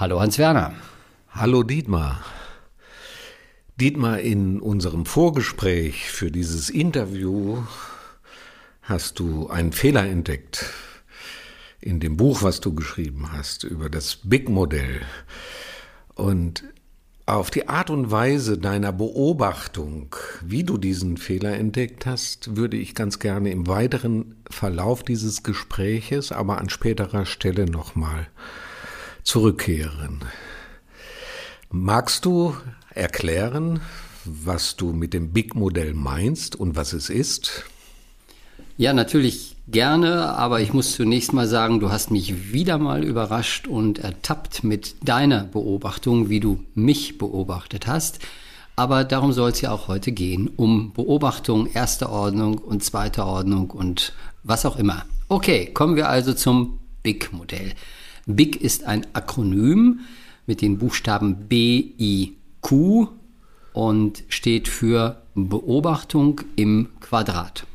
Hallo Hans-Werner. Hallo Dietmar. Dietmar, in unserem Vorgespräch für dieses Interview hast du einen Fehler entdeckt in dem Buch, was du geschrieben hast über das Big-Modell. Und auf die Art und Weise deiner Beobachtung, wie du diesen Fehler entdeckt hast, würde ich ganz gerne im weiteren Verlauf dieses Gespräches, aber an späterer Stelle nochmal zurückkehren. Magst du erklären, was du mit dem Big-Modell meinst und was es ist? Ja, natürlich gerne, aber ich muss zunächst mal sagen, du hast mich wieder mal überrascht und ertappt mit deiner Beobachtung, wie du mich beobachtet hast. Aber darum soll es ja auch heute gehen, um Beobachtung erster Ordnung und zweiter Ordnung und was auch immer. Okay, kommen wir also zum BIG-Modell. BIG ist ein Akronym mit den Buchstaben B, I, Q und steht für Beobachtung im Quadrat.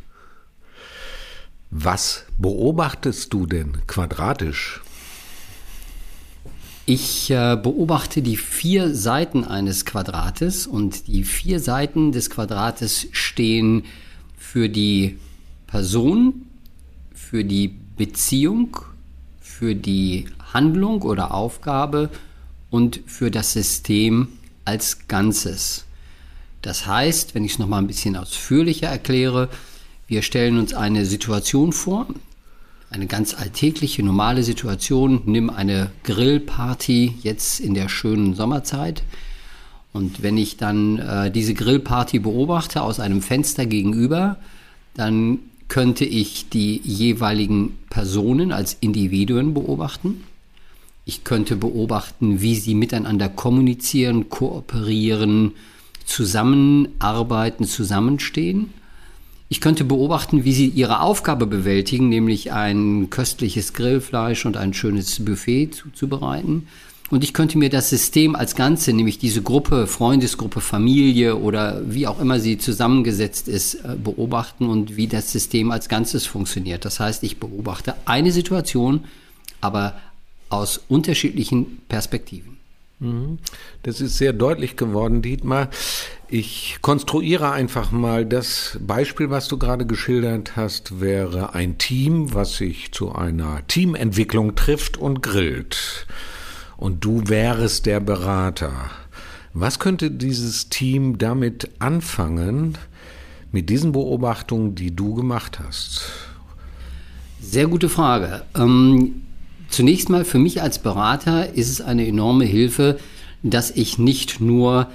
Was beobachtest du denn quadratisch? Ich äh, beobachte die vier Seiten eines Quadrates und die vier Seiten des Quadrates stehen für die Person, für die Beziehung, für die Handlung oder Aufgabe und für das System als Ganzes. Das heißt, wenn ich es nochmal ein bisschen ausführlicher erkläre, wir stellen uns eine Situation vor, eine ganz alltägliche, normale Situation. Nimm eine Grillparty jetzt in der schönen Sommerzeit. Und wenn ich dann äh, diese Grillparty beobachte aus einem Fenster gegenüber, dann könnte ich die jeweiligen Personen als Individuen beobachten. Ich könnte beobachten, wie sie miteinander kommunizieren, kooperieren, zusammenarbeiten, zusammenstehen. Ich könnte beobachten, wie sie ihre Aufgabe bewältigen, nämlich ein köstliches Grillfleisch und ein schönes Buffet zuzubereiten. Und ich könnte mir das System als Ganze, nämlich diese Gruppe, Freundesgruppe, Familie oder wie auch immer sie zusammengesetzt ist, äh, beobachten und wie das System als Ganzes funktioniert. Das heißt, ich beobachte eine Situation, aber aus unterschiedlichen Perspektiven. Mhm. Das ist sehr deutlich geworden, Dietmar. Ich konstruiere einfach mal das Beispiel, was du gerade geschildert hast, wäre ein Team, was sich zu einer Teamentwicklung trifft und grillt. Und du wärest der Berater. Was könnte dieses Team damit anfangen, mit diesen Beobachtungen, die du gemacht hast? Sehr gute Frage. Ähm, Zunächst mal für mich als Berater ist es eine enorme Hilfe, dass ich nicht nur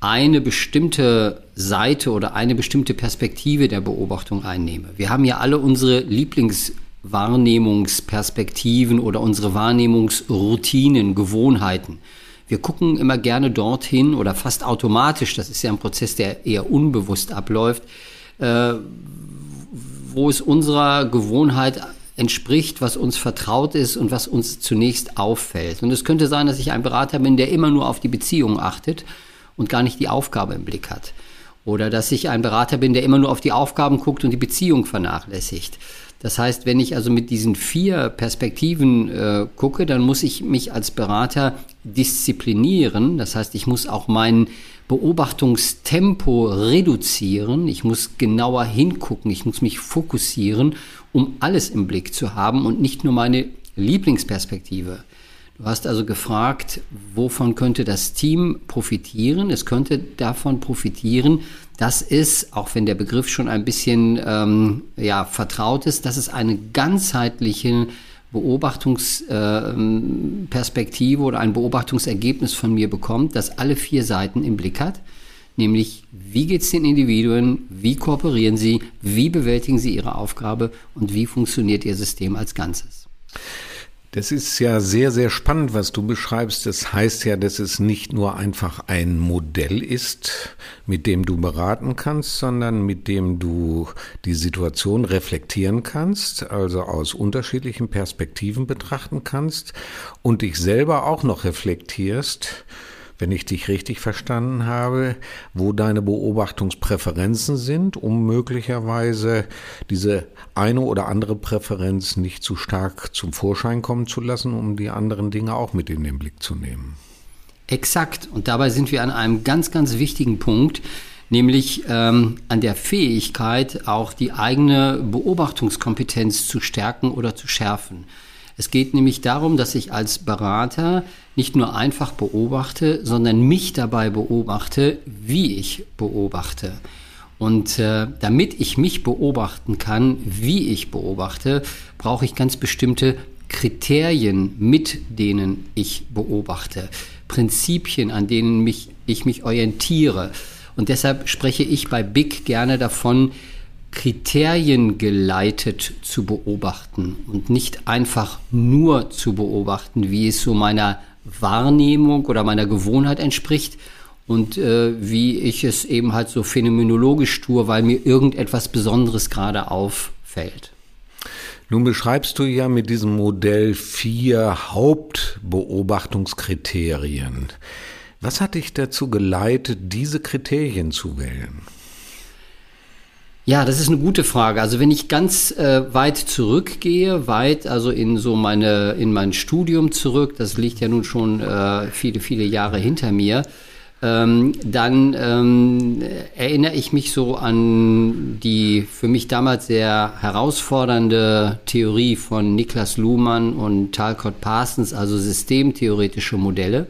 eine bestimmte Seite oder eine bestimmte Perspektive der Beobachtung einnehme. Wir haben ja alle unsere Lieblingswahrnehmungsperspektiven oder unsere Wahrnehmungsroutinen, Gewohnheiten. Wir gucken immer gerne dorthin oder fast automatisch, das ist ja ein Prozess, der eher unbewusst abläuft, äh, wo es unserer Gewohnheit entspricht, was uns vertraut ist und was uns zunächst auffällt. Und es könnte sein, dass ich ein Berater bin, der immer nur auf die Beziehung achtet und gar nicht die Aufgabe im Blick hat. Oder dass ich ein Berater bin, der immer nur auf die Aufgaben guckt und die Beziehung vernachlässigt. Das heißt, wenn ich also mit diesen vier Perspektiven äh, gucke, dann muss ich mich als Berater disziplinieren. Das heißt, ich muss auch mein Beobachtungstempo reduzieren. Ich muss genauer hingucken. Ich muss mich fokussieren um alles im Blick zu haben und nicht nur meine Lieblingsperspektive. Du hast also gefragt, wovon könnte das Team profitieren? Es könnte davon profitieren, dass es, auch wenn der Begriff schon ein bisschen ähm, ja, vertraut ist, dass es eine ganzheitliche Beobachtungsperspektive äh, oder ein Beobachtungsergebnis von mir bekommt, das alle vier Seiten im Blick hat nämlich wie geht es den Individuen, wie kooperieren sie, wie bewältigen sie ihre Aufgabe und wie funktioniert ihr System als Ganzes. Das ist ja sehr, sehr spannend, was du beschreibst. Das heißt ja, dass es nicht nur einfach ein Modell ist, mit dem du beraten kannst, sondern mit dem du die Situation reflektieren kannst, also aus unterschiedlichen Perspektiven betrachten kannst und dich selber auch noch reflektierst wenn ich dich richtig verstanden habe, wo deine Beobachtungspräferenzen sind, um möglicherweise diese eine oder andere Präferenz nicht zu stark zum Vorschein kommen zu lassen, um die anderen Dinge auch mit in den Blick zu nehmen. Exakt. Und dabei sind wir an einem ganz, ganz wichtigen Punkt, nämlich ähm, an der Fähigkeit, auch die eigene Beobachtungskompetenz zu stärken oder zu schärfen. Es geht nämlich darum, dass ich als Berater nicht nur einfach beobachte, sondern mich dabei beobachte, wie ich beobachte. Und äh, damit ich mich beobachten kann, wie ich beobachte, brauche ich ganz bestimmte Kriterien, mit denen ich beobachte, Prinzipien, an denen mich, ich mich orientiere. Und deshalb spreche ich bei Big gerne davon, Kriterien geleitet zu beobachten und nicht einfach nur zu beobachten, wie es so meiner Wahrnehmung oder meiner Gewohnheit entspricht und äh, wie ich es eben halt so phänomenologisch tue, weil mir irgendetwas Besonderes gerade auffällt. Nun beschreibst du ja mit diesem Modell vier Hauptbeobachtungskriterien. Was hat dich dazu geleitet, diese Kriterien zu wählen? Ja, das ist eine gute Frage. Also wenn ich ganz äh, weit zurückgehe, weit also in so meine in mein Studium zurück, das liegt ja nun schon äh, viele viele Jahre hinter mir, ähm, dann ähm, erinnere ich mich so an die für mich damals sehr herausfordernde Theorie von Niklas Luhmann und Talcott Parsons, also systemtheoretische Modelle.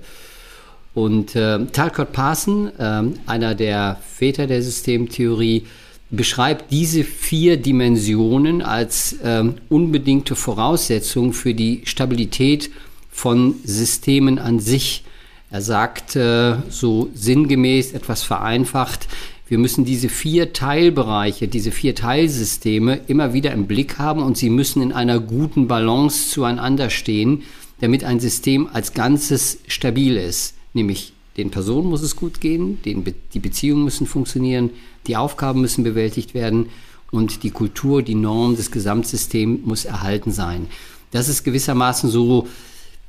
Und äh, Talcott Parson, äh, einer der Väter der Systemtheorie, beschreibt diese vier Dimensionen als ähm, unbedingte Voraussetzung für die Stabilität von Systemen an sich. Er sagt äh, so sinngemäß etwas vereinfacht, wir müssen diese vier Teilbereiche, diese vier Teilsysteme immer wieder im Blick haben und sie müssen in einer guten Balance zueinander stehen, damit ein System als Ganzes stabil ist. Nämlich den Personen muss es gut gehen, den, die Beziehungen müssen funktionieren, die Aufgaben müssen bewältigt werden und die Kultur, die Norm des Gesamtsystems muss erhalten sein. Das ist gewissermaßen so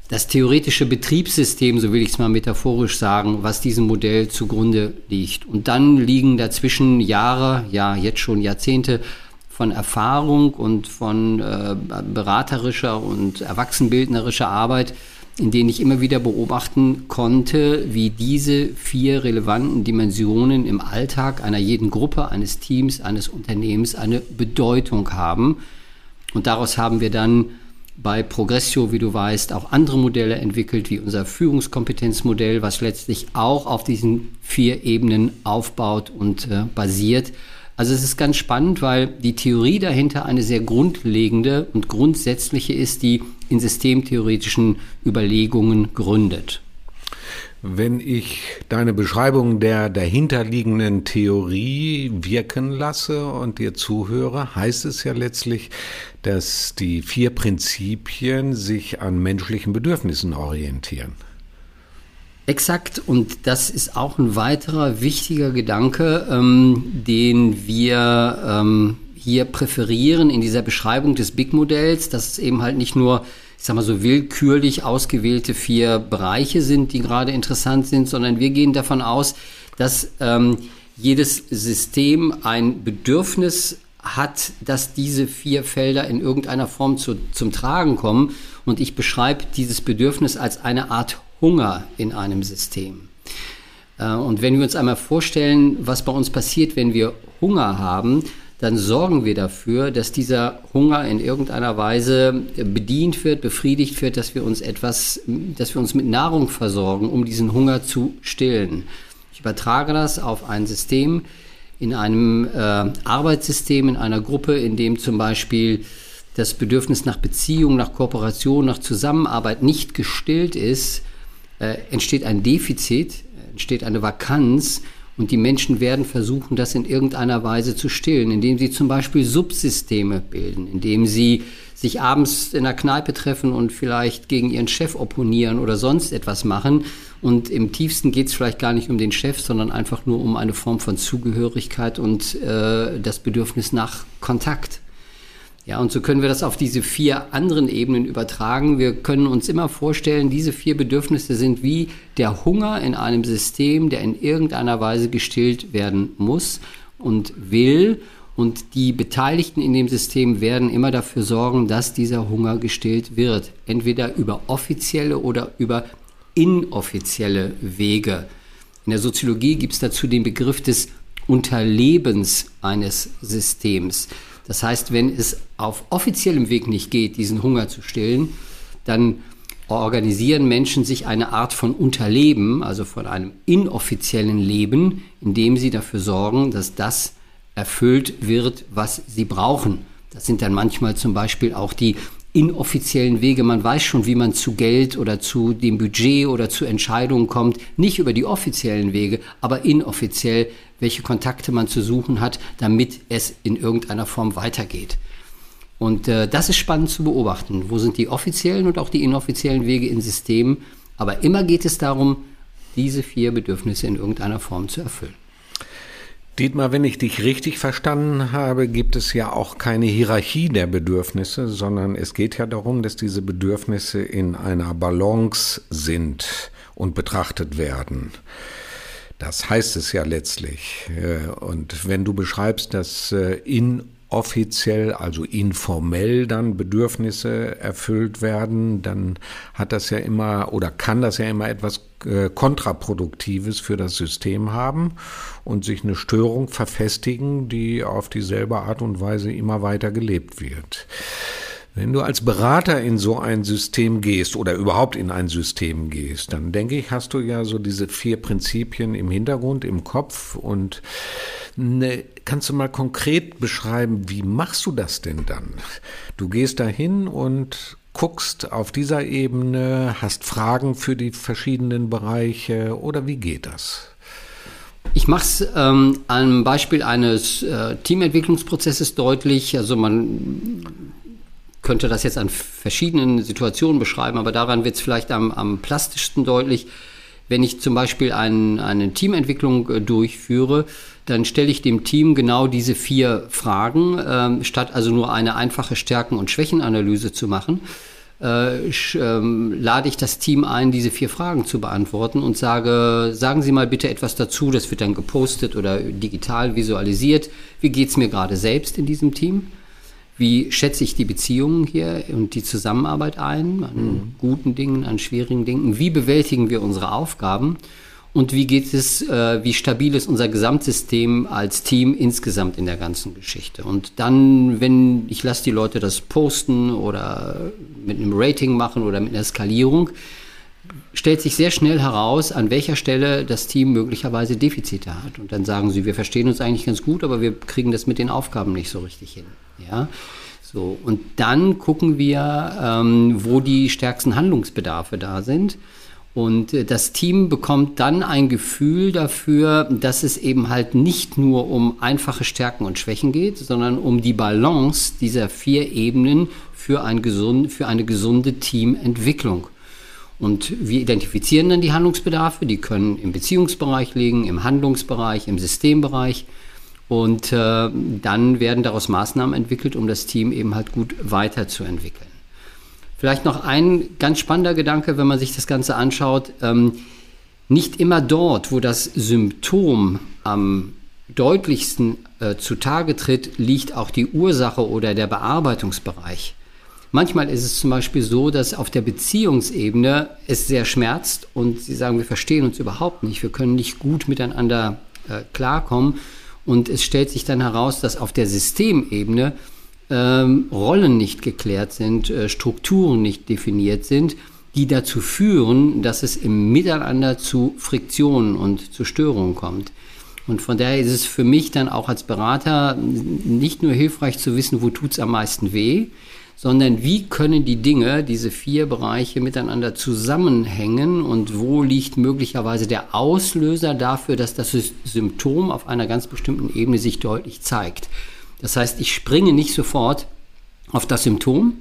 das theoretische Betriebssystem, so will ich es mal metaphorisch sagen, was diesem Modell zugrunde liegt. Und dann liegen dazwischen Jahre, ja jetzt schon Jahrzehnte von Erfahrung und von äh, beraterischer und erwachsenbildnerischer Arbeit, in denen ich immer wieder beobachten konnte, wie diese vier relevanten Dimensionen im Alltag einer jeden Gruppe, eines Teams, eines Unternehmens eine Bedeutung haben. Und daraus haben wir dann bei Progressio, wie du weißt, auch andere Modelle entwickelt, wie unser Führungskompetenzmodell, was letztlich auch auf diesen vier Ebenen aufbaut und äh, basiert. Also es ist ganz spannend, weil die Theorie dahinter eine sehr grundlegende und grundsätzliche ist, die in systemtheoretischen Überlegungen gründet. Wenn ich deine Beschreibung der dahinterliegenden Theorie wirken lasse und dir zuhöre, heißt es ja letztlich, dass die vier Prinzipien sich an menschlichen Bedürfnissen orientieren. Exakt, und das ist auch ein weiterer wichtiger Gedanke, ähm, den wir ähm, hier präferieren in dieser Beschreibung des Big-Modells, dass es eben halt nicht nur, ich sag mal so, willkürlich ausgewählte vier Bereiche sind, die gerade interessant sind, sondern wir gehen davon aus, dass ähm, jedes System ein Bedürfnis hat, dass diese vier Felder in irgendeiner Form zu, zum Tragen kommen. Und ich beschreibe dieses Bedürfnis als eine Art Hunger in einem System. Äh, und wenn wir uns einmal vorstellen, was bei uns passiert, wenn wir Hunger haben, dann sorgen wir dafür, dass dieser Hunger in irgendeiner Weise bedient wird, befriedigt wird, dass wir uns etwas, dass wir uns mit Nahrung versorgen, um diesen Hunger zu stillen. Ich übertrage das auf ein System, in einem äh, Arbeitssystem, in einer Gruppe, in dem zum Beispiel das Bedürfnis nach Beziehung, nach Kooperation, nach Zusammenarbeit nicht gestillt ist, äh, entsteht ein Defizit, entsteht eine Vakanz Und die Menschen werden versuchen, das in irgendeiner Weise zu stillen, indem sie zum Beispiel Subsysteme bilden, indem sie sich abends in der Kneipe treffen und vielleicht gegen ihren Chef opponieren oder sonst etwas machen. Und im tiefsten geht es vielleicht gar nicht um den Chef, sondern einfach nur um eine Form von Zugehörigkeit und äh, das Bedürfnis nach Kontakt. Ja, und so können wir das auf diese vier anderen Ebenen übertragen. Wir können uns immer vorstellen, diese vier Bedürfnisse sind wie der Hunger in einem System, der in irgendeiner Weise gestillt werden muss und will. Und die Beteiligten in dem System werden immer dafür sorgen, dass dieser Hunger gestillt wird. Entweder über offizielle oder über inoffizielle Wege. In der Soziologie gibt es dazu den Begriff des Unterlebens eines Systems. Das heißt, wenn es auf offiziellem Weg nicht geht, diesen Hunger zu stillen, dann organisieren Menschen sich eine Art von Unterleben, also von einem inoffiziellen Leben, indem sie dafür sorgen, dass das erfüllt wird, was sie brauchen. Das sind dann manchmal zum Beispiel auch die inoffiziellen Wege. Man weiß schon, wie man zu Geld oder zu dem Budget oder zu Entscheidungen kommt. Nicht über die offiziellen Wege, aber inoffiziell, welche Kontakte man zu suchen hat, damit es in irgendeiner Form weitergeht. Und äh, das ist spannend zu beobachten. Wo sind die offiziellen und auch die inoffiziellen Wege in Systemen? Aber immer geht es darum, diese vier Bedürfnisse in irgendeiner Form zu erfüllen. Dietmar, wenn ich dich richtig verstanden habe, gibt es ja auch keine Hierarchie der Bedürfnisse, sondern es geht ja darum, dass diese Bedürfnisse in einer Balance sind und betrachtet werden. Das heißt es ja letztlich. Äh, und wenn du beschreibst, dass äh, in offiziell, also informell dann Bedürfnisse erfüllt werden, dann hat das ja immer oder kann das ja immer etwas äh, Kontraproduktives für das System haben und sich eine Störung verfestigen, die auf dieselbe Art und Weise immer weiter gelebt wird. Wenn du als Berater in so ein System gehst oder überhaupt in ein System gehst, dann denke ich, hast du ja so diese vier Prinzipien im Hintergrund, im Kopf und ne, kannst du mal konkret beschreiben, wie machst du das denn dann? Du gehst dahin und guckst auf dieser Ebene, hast Fragen für die verschiedenen Bereiche oder wie geht das? Ich mache es ähm, am Beispiel eines äh, Teamentwicklungsprozesses deutlich. Also man könnte das jetzt an verschiedenen Situationen beschreiben, aber daran wird es vielleicht am, am plastischsten deutlich. Wenn ich zum Beispiel ein, eine Teamentwicklung äh, durchführe, dann stelle ich dem Team genau diese vier Fragen, ähm, statt also nur eine einfache Stärken- und Schwächenanalyse zu machen. Äh, ähm, lade ich das Team ein, diese vier Fragen zu beantworten und sage, sagen Sie mal bitte etwas dazu, das wird dann gepostet oder digital visualisiert. Wie geht es mir gerade selbst in diesem Team? Wie schätze ich die Beziehungen hier und die Zusammenarbeit ein, an mhm. guten Dingen, an schwierigen Dingen? Wie bewältigen wir unsere Aufgaben? Und wie geht es, äh, wie stabil ist unser Gesamtsystem als Team insgesamt in der ganzen Geschichte? Und dann, wenn ich lasse die Leute das posten oder mit einem Rating machen oder mit einer Skalierung, stellt sich sehr schnell heraus, an welcher Stelle das Team möglicherweise Defizite hat. Und dann sagen sie, wir verstehen uns eigentlich ganz gut, aber wir kriegen das mit den Aufgaben nicht so richtig hin. Ja? So, und dann gucken wir, ähm, wo die stärksten Handlungsbedarfe da sind. Und äh, das Team bekommt dann ein Gefühl dafür, dass es eben halt nicht nur um einfache Stärken und Schwächen geht, sondern um die Balance dieser vier Ebenen für, ein gesund, für eine gesunde Teamentwicklung. Und wir identifizieren dann die Handlungsbedarfe, die können im Beziehungsbereich liegen, im Handlungsbereich, im Systembereich. Und äh, dann werden daraus Maßnahmen entwickelt, um das Team eben halt gut weiterzuentwickeln. Vielleicht noch ein ganz spannender Gedanke, wenn man sich das Ganze anschaut. Ähm, nicht immer dort, wo das Symptom am deutlichsten äh, zutage tritt, liegt auch die Ursache oder der Bearbeitungsbereich. Manchmal ist es zum Beispiel so, dass auf der Beziehungsebene es sehr schmerzt und sie sagen, wir verstehen uns überhaupt nicht, wir können nicht gut miteinander äh, klarkommen. Und es stellt sich dann heraus, dass auf der Systemebene ähm, Rollen nicht geklärt sind, äh, Strukturen nicht definiert sind, die dazu führen, dass es im Miteinander zu Friktionen und zu Störungen kommt. Und von daher ist es für mich dann auch als Berater nicht nur hilfreich zu wissen, wo tut es am meisten weh, sondern wie können die Dinge, diese vier Bereiche miteinander zusammenhängen und wo liegt möglicherweise der Auslöser dafür, dass das Symptom auf einer ganz bestimmten Ebene sich deutlich zeigt. Das heißt, ich springe nicht sofort auf das Symptom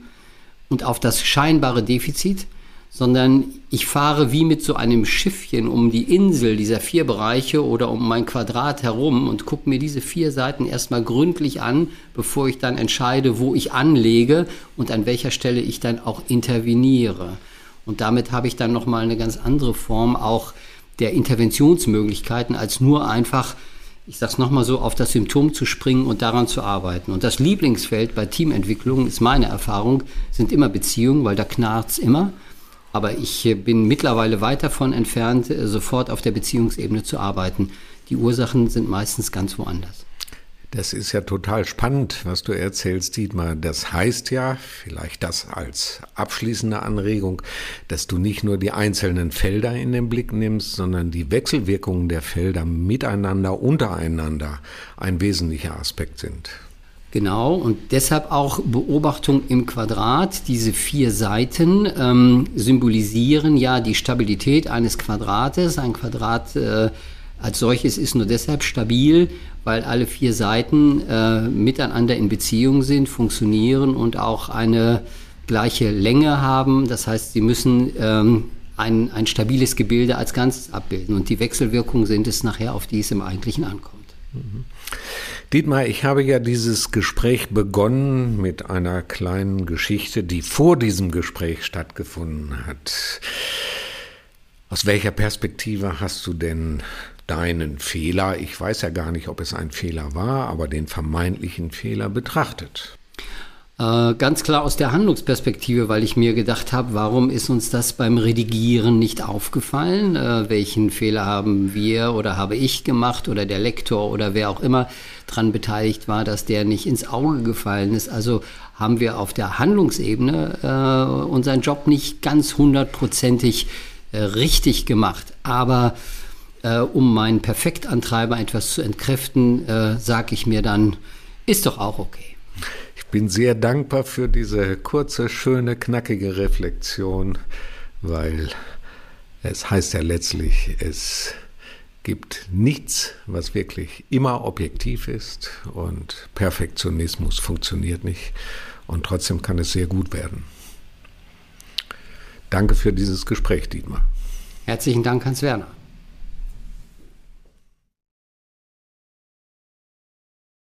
und auf das scheinbare Defizit, sondern ich fahre wie mit so einem Schiffchen um die Insel dieser vier Bereiche oder um mein Quadrat herum und gucke mir diese vier Seiten erstmal gründlich an, bevor ich dann entscheide, wo ich anlege und an welcher Stelle ich dann auch interveniere. Und damit habe ich dann nochmal eine ganz andere Form auch der Interventionsmöglichkeiten, als nur einfach, ich sage es nochmal so, auf das Symptom zu springen und daran zu arbeiten. Und das Lieblingsfeld bei Teamentwicklung ist meine Erfahrung, sind immer Beziehungen, weil da knarrt immer. Aber ich bin mittlerweile weit davon entfernt, äh, sofort auf der Beziehungsebene zu arbeiten. Die Ursachen sind meistens ganz woanders. Das ist ja total spannend, was du erzählst, Dietmar. Das heißt ja, vielleicht das als abschließende Anregung, dass du nicht nur die einzelnen Felder in den Blick nimmst, sondern die Wechselwirkungen der Felder miteinander, untereinander ein wesentlicher Aspekt sind. Genau, und deshalb auch Beobachtung im Quadrat. Diese vier Seiten ähm, symbolisieren ja die Stabilität eines Quadrates. Ein Quadrat äh, als solches ist nur deshalb stabil, weil alle vier Seiten äh, miteinander in Beziehung sind, funktionieren und auch eine gleiche Länge haben. Das heißt, sie müssen ähm, ein, ein stabiles Gebilde als Ganzes abbilden. Und die Wechselwirkungen sind es nachher, auf die es im Eigentlichen ankommt. Mhm. Dietmar, ich habe ja dieses Gespräch begonnen mit einer kleinen Geschichte, die vor diesem Gespräch stattgefunden hat. Aus welcher Perspektive hast du denn deinen Fehler, ich weiß ja gar nicht, ob es ein Fehler war, aber den vermeintlichen Fehler betrachtet? Äh, ganz klar aus der Handlungsperspektive, weil ich mir gedacht habe, warum ist uns das beim Redigieren nicht aufgefallen? Äh, welchen Fehler haben wir oder habe ich gemacht oder der Lektor oder wer auch immer dran beteiligt war, dass der nicht ins Auge gefallen ist? Also haben wir auf der Handlungsebene äh, unseren Job nicht ganz hundertprozentig äh, richtig gemacht. Aber äh, um meinen Perfektantreiber etwas zu entkräften, äh, sage ich mir dann, ist doch auch okay bin sehr dankbar für diese kurze, schöne, knackige Reflexion, weil es heißt ja letztlich, es gibt nichts, was wirklich immer objektiv ist und Perfektionismus funktioniert nicht und trotzdem kann es sehr gut werden. Danke für dieses Gespräch, Dietmar. Herzlichen Dank, Hans Werner.